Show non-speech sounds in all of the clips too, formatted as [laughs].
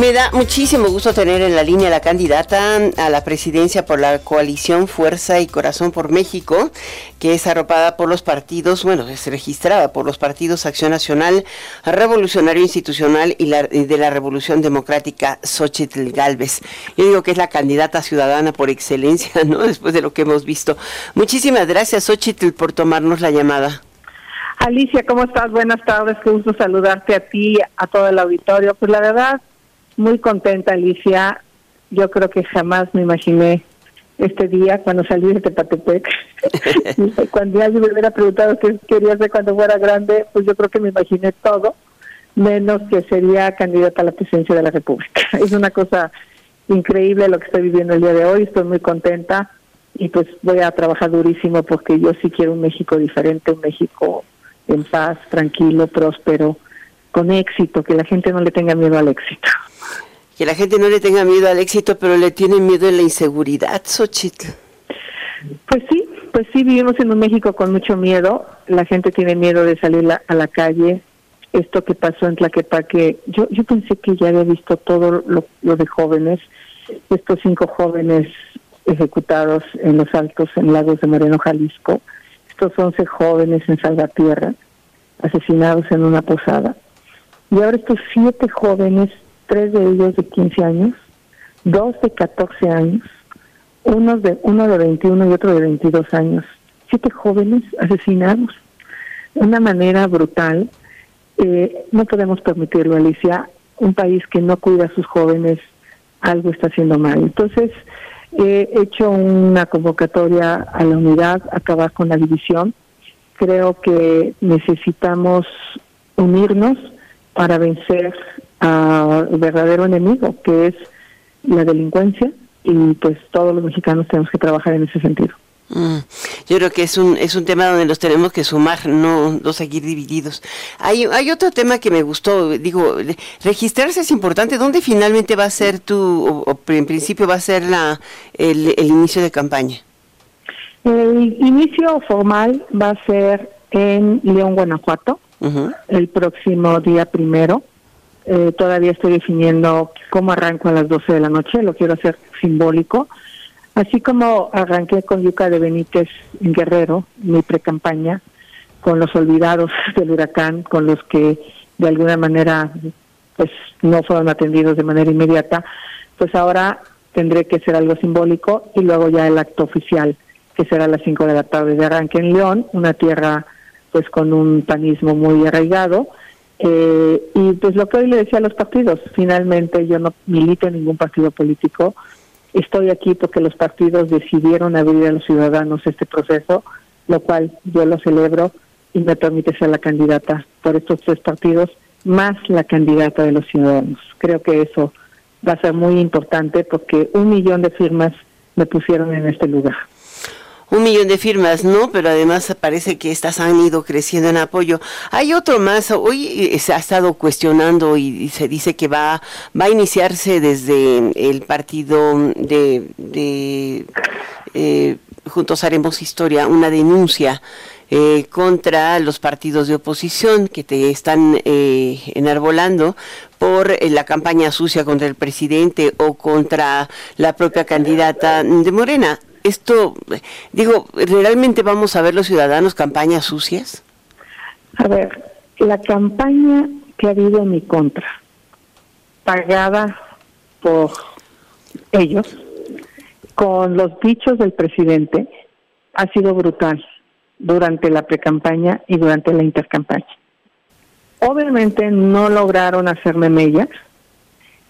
Me da muchísimo gusto tener en la línea la candidata a la presidencia por la coalición Fuerza y Corazón por México, que es arropada por los partidos, bueno, es registrada por los partidos Acción Nacional, Revolucionario Institucional y, la, de la Revolución Democrática, Xochitl Galvez. Yo digo que es la candidata ciudadana por excelencia, [laughs] ¿no? Después de lo que hemos visto. Muchísimas gracias, Xochitl, por tomarnos la llamada. Alicia, ¿cómo estás? Buenas tardes, qué gusto saludarte a ti, a todo el auditorio. Pues la verdad, muy contenta, Alicia. Yo creo que jamás me imaginé este día cuando salí de Tepatepec. [laughs] cuando alguien me hubiera preguntado qué quería hacer cuando fuera grande, pues yo creo que me imaginé todo, menos que sería candidata a la presidencia de la República. [laughs] Es una cosa increíble lo que estoy viviendo el día de hoy, estoy muy contenta y pues voy a trabajar durísimo porque yo sí quiero un México diferente, un México en paz, tranquilo, próspero, con éxito, que la gente no le tenga miedo al éxito que la gente no le tenga miedo al éxito, pero le tiene miedo a la inseguridad, Xochitl. Pues sí, pues sí, vivimos en un México con mucho miedo. La gente tiene miedo de salir a la calle. Esto que pasó en Tlaquepaque, yo, yo pensé que ya había visto todo lo, lo de jóvenes, estos cinco jóvenes ejecutados en los altos en Lagos de Moreno, Jalisco, estos once jóvenes en Salvatierra, asesinados en una posada, y ahora estos siete jóvenes tres de ellos de 15 años, dos de 14 años, uno de, uno de 21 y otro de 22 años. Siete jóvenes asesinados una manera brutal. Eh, no podemos permitirlo, Alicia. Un país que no cuida a sus jóvenes, algo está haciendo mal. Entonces, he hecho una convocatoria a la unidad, acabar con la división. Creo que necesitamos unirnos para vencer al verdadero enemigo, que es la delincuencia, y pues todos los mexicanos tenemos que trabajar en ese sentido. Mm, yo creo que es un, es un tema donde los tenemos que sumar, no, no seguir divididos. Hay, hay otro tema que me gustó, digo, registrarse es importante. ¿Dónde finalmente va a ser tu, o, en principio va a ser la, el, el inicio de campaña? El inicio formal va a ser en León, Guanajuato, el próximo día primero. Eh, todavía estoy definiendo cómo arranco a las 12 de la noche, lo quiero hacer simbólico. Así como arranqué con Yuca de Benítez en Guerrero, mi pre-campaña, con los olvidados [laughs] del huracán, con los que de alguna manera pues no fueron atendidos de manera inmediata, pues ahora tendré que hacer algo simbólico y luego ya el acto oficial, que será a las 5 de la tarde de arranque en León, una tierra pues con un panismo muy arraigado, eh, y pues lo que hoy le decía a los partidos, finalmente yo no milito en ningún partido político, estoy aquí porque los partidos decidieron abrir a los ciudadanos este proceso, lo cual yo lo celebro y me permite ser la candidata por estos tres partidos, más la candidata de los ciudadanos. Creo que eso va a ser muy importante porque un millón de firmas me pusieron en este lugar un millón de firmas, ¿no? Pero además parece que estas han ido creciendo en apoyo. Hay otro más, hoy eh, se ha estado cuestionando y se dice que va, va a iniciarse desde el partido de, de eh, Juntos Haremos Historia, una denuncia eh, contra los partidos de oposición que te están enarbolando por la campaña sucia contra el presidente o contra la propia candidata de Morena esto, digo, ¿realmente vamos a ver los ciudadanos campañas sucias? A ver, la campaña que ha habido en mi contra, pagada por ellos, con los dichos del presidente, ha sido brutal durante la precampaña y durante la intercampaña. Obviamente no lograron hacerme mellas,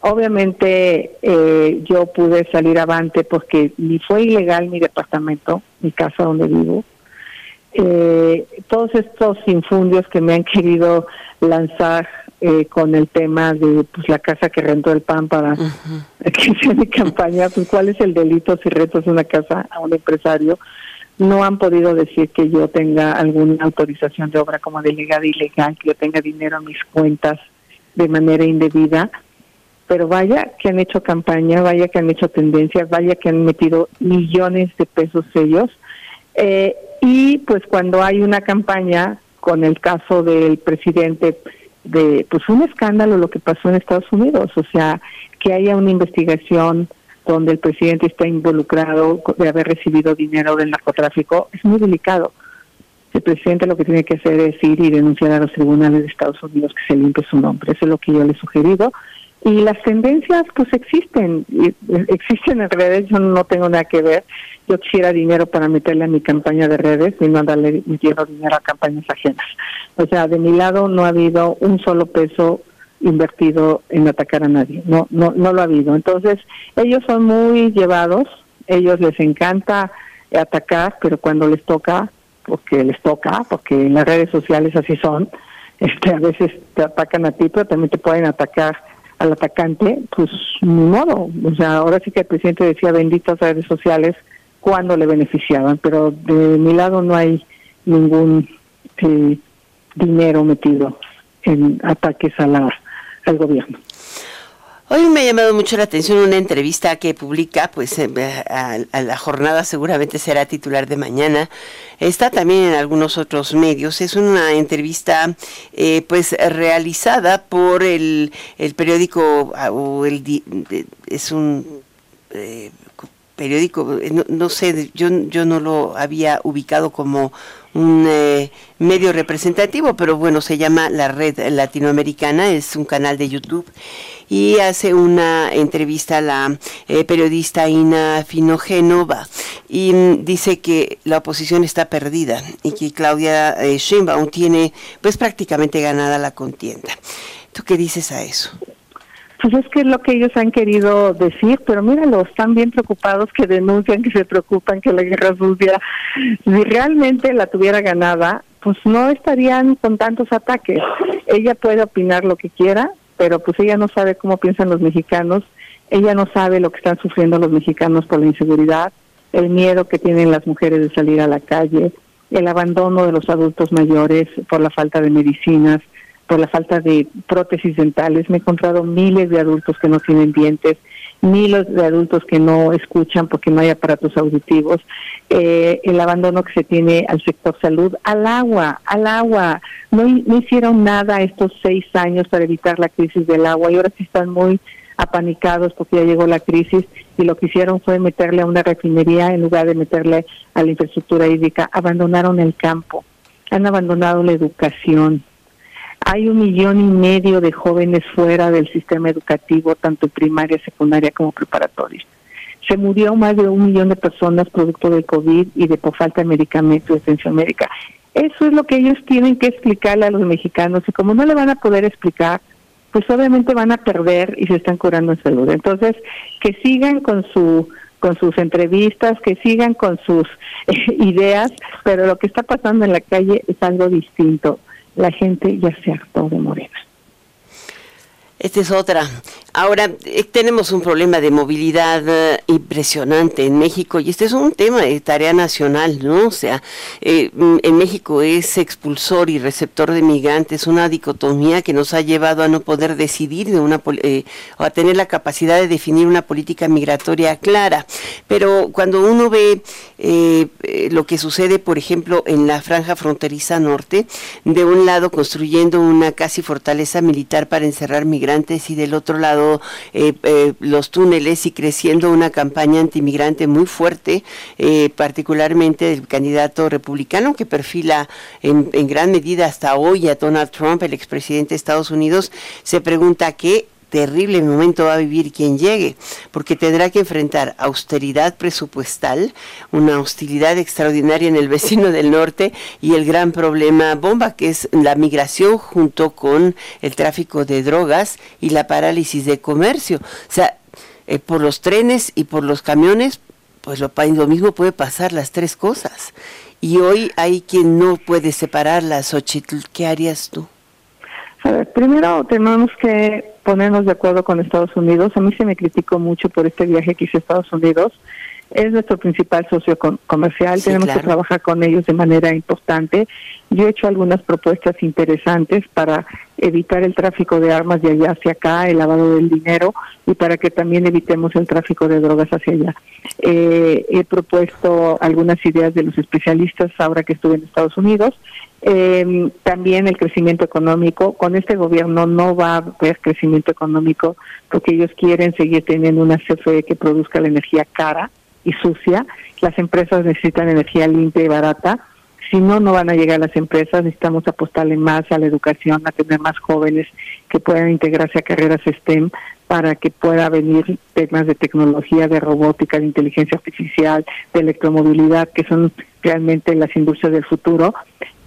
Obviamente eh, yo pude salir avante porque ni fue ilegal mi departamento, mi casa donde vivo. Eh, todos estos infundios que me han [laughs] querido lanzar eh, con el tema de pues la casa que rentó el PAN para [laughs] que sea mi campaña, pues cuál es el delito si rentas una casa a un empresario, no han podido decir que yo tenga alguna autorización de obra como delegada ilegal, que yo tenga dinero en mis cuentas de manera indebida pero vaya que han hecho campaña, vaya que han hecho tendencias, vaya que han metido millones de pesos ellos. Eh, y pues cuando hay una campaña, con el caso del presidente, de pues un escándalo lo que pasó en Estados Unidos, o sea, que haya una investigación donde el presidente está involucrado de haber recibido dinero del narcotráfico, es muy delicado. El presidente lo que tiene que hacer es ir y denunciar a los tribunales de Estados Unidos que se limpie su nombre. Eso es lo que yo le he sugerido. Y las tendencias, pues existen, existen en redes, yo no tengo nada que ver. Yo quisiera dinero para meterle a mi campaña de redes y no darle dinero a campañas ajenas. O sea, de mi lado no ha habido un solo peso invertido en atacar a nadie, no, no, no lo ha habido. Entonces, ellos son muy llevados, ellos les encanta atacar, pero cuando les toca, porque les toca, porque en las redes sociales así son, [laughs] este, a veces te atacan a ti, pero también te pueden atacar al atacante, pues ni modo. O sea, ahora sí que el presidente decía benditas redes sociales cuando le beneficiaban, pero de mi lado no hay ningún eh, dinero metido en ataques a la, al gobierno. Hoy me ha llamado mucho la atención una entrevista que publica, pues eh, a, la jornada seguramente será titular de mañana. Está también en algunos otros medios. Es una entrevista, eh, pues realizada por el, el periódico ah, o el es un eh, periódico, no, no, sé, yo, yo no lo había ubicado como un eh, medio representativo, pero bueno, se llama La Red Latinoamericana, es un canal de YouTube y hace una entrevista a la eh, periodista Ina Finogénova y mm, dice que la oposición está perdida y que Claudia eh, tiene pues prácticamente ganada la contienda. ¿Tú qué dices a eso? Pues es que es lo que ellos han querido decir, pero míralo, están bien preocupados, que denuncian, que se preocupan, que la guerra sucia. Si realmente la tuviera ganada, pues no estarían con tantos ataques. Ella puede opinar lo que quiera, pero pues ella no sabe cómo piensan los mexicanos, ella no sabe lo que están sufriendo los mexicanos por la inseguridad, el miedo que tienen las mujeres de salir a la calle, el abandono de los adultos mayores por la falta de medicinas, por la falta de prótesis dentales. Me he encontrado miles de adultos que no tienen dientes, miles de adultos que no escuchan porque no hay aparatos auditivos, eh, el abandono que se tiene al sector salud, al agua, al agua. No, no hicieron nada estos seis años para evitar la crisis del agua y ahora sí están muy apanicados porque ya llegó la crisis y lo que hicieron fue meterle a una refinería en lugar de meterle a la infraestructura hídrica. Abandonaron el campo, han abandonado la educación, hay un millón y medio de jóvenes fuera del sistema educativo, tanto primaria, secundaria como preparatoria. Se murió más de un millón de personas producto del COVID y de por falta de medicamentos de atención médica. Eso es lo que ellos tienen que explicarle a los mexicanos y como no le van a poder explicar, pues obviamente van a perder y se están curando en salud. Entonces, que sigan con su con sus entrevistas, que sigan con sus [laughs] ideas, pero lo que está pasando en la calle es algo distinto la gente ya se hartó de Morena. Esta es otra. Ahora, eh, tenemos un problema de movilidad eh, impresionante en México y este es un tema de tarea nacional, ¿no? O sea, eh, mm, en México es expulsor y receptor de migrantes, una dicotomía que nos ha llevado a no poder decidir de una o a tener la capacidad de definir una política migratoria clara. Pero cuando uno ve lo que sucede, por ejemplo, en la franja fronteriza norte, de un lado construyendo una casi fortaleza militar para encerrar migrantes y del otro lado eh, eh, los túneles y creciendo una campaña antimigrante muy fuerte, eh, particularmente del candidato republicano que perfila en, en gran medida hasta hoy a Donald Trump, el expresidente de Estados Unidos, se pregunta qué terrible momento va a vivir quien llegue, porque tendrá que enfrentar austeridad presupuestal, una hostilidad extraordinaria en el vecino del norte y el gran problema bomba que es la migración junto con el tráfico de drogas y la parálisis de comercio. O sea, eh, por los trenes y por los camiones, pues lo, mismo puede pasar las tres cosas. Y hoy hay quien no puede separarlas. Xochitl, ¿qué harías tú? A ver, primero tenemos que ponernos de acuerdo con Estados Unidos. A mí se me criticó mucho por este viaje que hice a Estados Unidos es nuestro principal socio comercial, tenemos que trabajar con ellos de manera importante. Yo he hecho algunas propuestas interesantes para evitar el tráfico de armas de allá hacia acá, el lavado del dinero y para que también evitemos el tráfico de drogas hacia allá. Eh, he propuesto algunas ideas de los especialistas ahora que estuve en Estados Unidos. Eh, también el crecimiento económico. Con este gobierno no va a haber crecimiento económico porque ellos quieren seguir teniendo una CFE que produzca la energía cara y sucia. Las empresas necesitan energía limpia y barata si no, no van a llegar las empresas. Necesitamos apostarle más a la educación, a tener más jóvenes que puedan integrarse a carreras STEM para que pueda venir temas de tecnología, de robótica, de inteligencia artificial, de electromovilidad, que son realmente las industrias del futuro.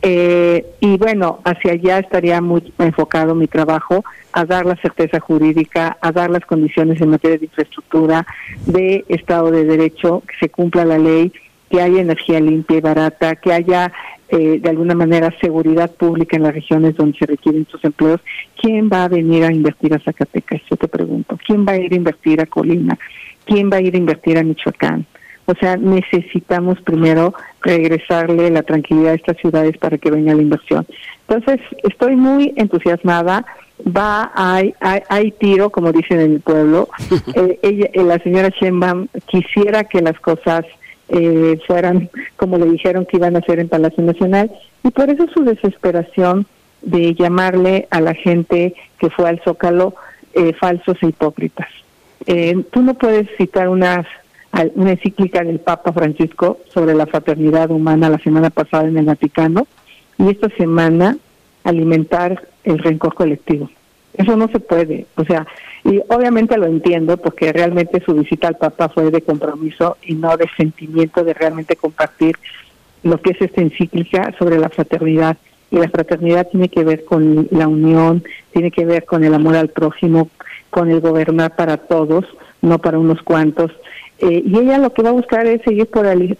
Eh, y bueno, hacia allá estaría muy enfocado mi trabajo a dar la certeza jurídica, a dar las condiciones en materia de infraestructura, de Estado de Derecho, que se cumpla la ley que haya energía limpia y barata, que haya eh, de alguna manera seguridad pública en las regiones donde se requieren estos empleos. ¿Quién va a venir a invertir a Zacatecas? Yo te pregunto. ¿Quién va a ir a invertir a Colima? ¿Quién va a ir a invertir a Michoacán? O sea, necesitamos primero regresarle la tranquilidad a estas ciudades para que venga la inversión. Entonces, estoy muy entusiasmada. Va, hay, hay, tiro, como dicen en el pueblo. [laughs] Eh, ella, eh, la señora Sheinbaum quisiera que las cosas eh, fueran como le dijeron que iban a hacer en Palacio Nacional y por eso su desesperación de llamarle a la gente que fue al Zócalo eh, falsos e hipócritas. Eh, tú no puedes citar una, una encíclica del Papa Francisco sobre la fraternidad humana la semana pasada en el Vaticano y esta semana alimentar el rencor colectivo. Eso no se puede. O sea, y obviamente lo entiendo porque realmente su visita al Papa fue de compromiso y no de sentimiento de realmente compartir lo que es esta encíclica sobre la fraternidad. Y la fraternidad tiene que ver con la unión, tiene que ver con el amor al prójimo, con el gobernar para todos, no para unos cuantos. Eh, y ella lo que va a buscar es seguir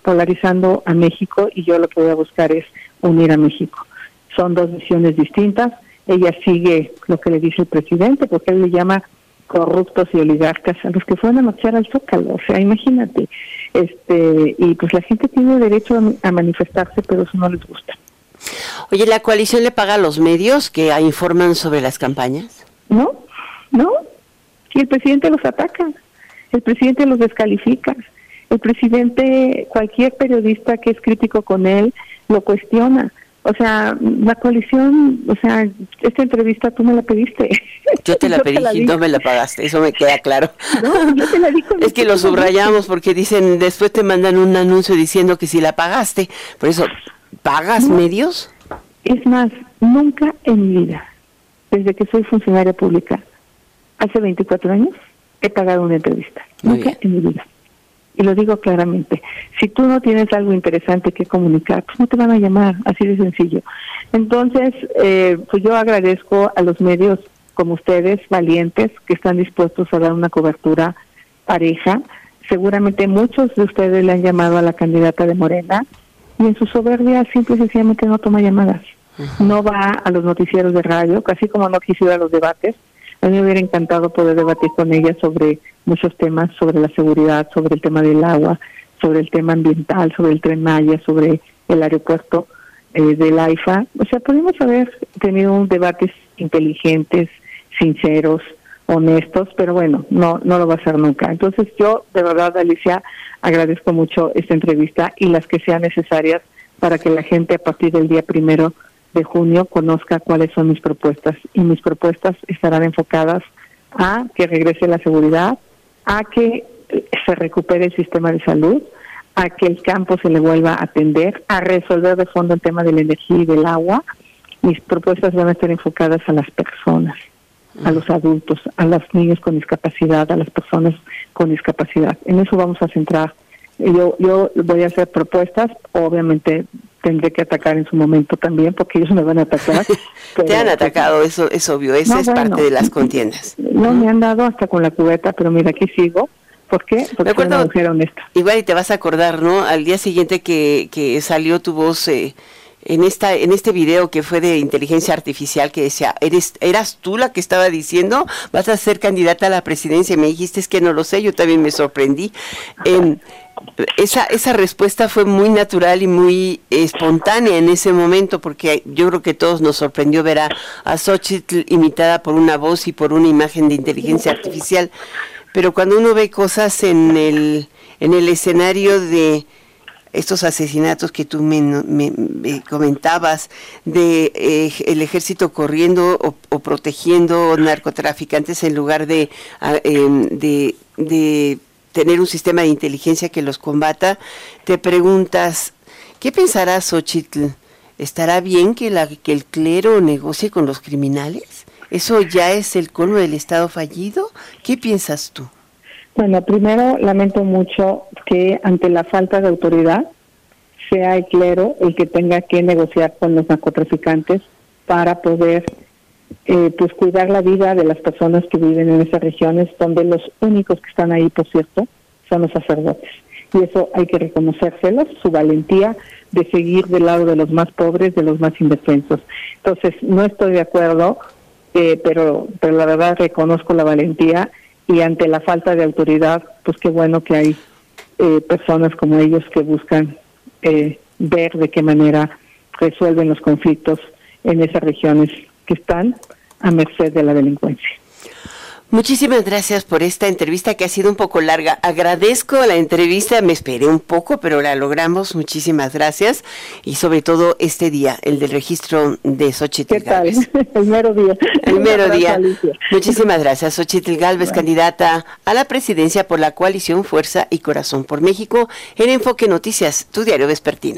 polarizando a México y yo lo que voy a buscar es unir a México. Son dos visiones distintas. Ella sigue lo que le dice el presidente, porque él le llama corruptos y oligarcas a los que fueron a marchar al Zócalo. O sea, imagínate. este Y pues la gente tiene derecho a, manifestarse, pero eso no les gusta. Oye, ¿la coalición le paga a los medios que informan sobre las campañas? No, no. Y el presidente los ataca, el presidente los descalifica, el presidente, cualquier periodista que es crítico con él, lo cuestiona. O sea, la coalición, o sea, esta entrevista tú me la pediste. [laughs] Yo te la pedí y no me la pagaste, eso me queda claro. No, yo te la di [laughs] Es que lo subrayamos porque dicen, después te mandan un anuncio diciendo que si la pagaste. Por eso, ¿pagas medios? Es más, nunca en mi vida, desde que soy funcionaria pública, hace 24 años, he pagado una entrevista. nunca en mi vida y lo digo claramente, si tú no tienes algo interesante que comunicar, pues no te van a llamar, así de sencillo. Entonces, eh, pues yo agradezco a los medios como ustedes, valientes, que están dispuestos a dar una cobertura pareja. Seguramente muchos de ustedes le han llamado a la candidata de Morena y en su soberbia simple y sencillamente no toma llamadas. No va a los noticieros de radio, casi como no quisiera a los debates. A mí me hubiera encantado poder debatir con ella sobre muchos temas sobre la seguridad, sobre el tema del agua, sobre el tema ambiental, sobre el tren Maya, sobre el aeropuerto eh, del AIFA. O sea, podemos haber tenido un debates inteligentes, sinceros, honestos, pero bueno, no, no lo va a hacer nunca. Entonces yo, de verdad, Alicia, agradezco mucho esta entrevista y las que sean necesarias para que la gente a partir del día primero de junio conozca cuáles son mis propuestas. Y mis propuestas estarán enfocadas a que regrese la seguridad, a que se recupere el sistema de salud, a que el campo se le vuelva a atender, a resolver de fondo el tema de la energía y del agua. Mis propuestas van a estar enfocadas a las personas, a los adultos, a los niños con discapacidad, a las personas con discapacidad. En eso vamos a centrar. Yo, yo voy a hacer propuestas, obviamente tendré que atacar en su momento también, porque ellos me van a atacar. [laughs] Te han atacado, eso es obvio, esa es parte de las contiendas. No, me han dado hasta con la cubeta, pero mira, aquí sigo. ¿Por qué? Porque soy una mujer honesta. Igual y te vas a acordar, ¿no? Al día siguiente que, que salió tu voz... Eh, en esta en este video que fue de inteligencia artificial que decía eres eras tú la que estaba diciendo vas a ser candidata a la presidencia y me dijiste es que no lo sé yo también me sorprendí em, esa esa respuesta fue muy natural y muy espontánea en ese momento porque yo creo que todos nos sorprendió ver a, a Xochitl imitada por una voz y por una imagen de inteligencia artificial. Pero cuando uno ve cosas en el en el escenario de estos asesinatos que tú me, comentabas de eh, el ejército corriendo o, protegiendo narcotraficantes en lugar ah, em, de, de, tener un sistema de inteligencia que los combata, te preguntas, ¿qué pensarás, Xochitl? ¿Estará bien que, la, que el clero negocie con los criminales? ¿Eso ya es el colmo del Estado fallido? ¿Qué piensas tú? Bueno, primero lamento mucho que ante la falta de autoridad sea el clero el que tenga que negociar con los narcotraficantes para poder eh, pues cuidar la vida de las personas que viven en esas regiones donde los únicos que están ahí, por cierto, son los sacerdotes. Y eso hay que reconocérselos, su valentía de seguir del lado de los más pobres, de los más indefensos. Entonces, no estoy de acuerdo, eh, pero, pero la verdad reconozco la valentía y ante la falta de autoridad, pues qué bueno que hay eh, personas como ellos que buscan eh, ver de qué manera resuelven los conflictos en esas regiones que están a merced de la delincuencia. Muchísimas gracias por esta entrevista que ha sido un poco larga. Agradezco la entrevista, me esperé un poco, pero la logramos. Muchísimas gracias. Y sobre todo este día, el del registro de Xochitl ¿Qué tal? [laughs] El mero día. El mero día. Muchísimas gracias. Xochitl Galvez, candidata a la presidencia por la coalición Fuerza y Corazón por México en Enfoque Noticias, tu diario vespertino.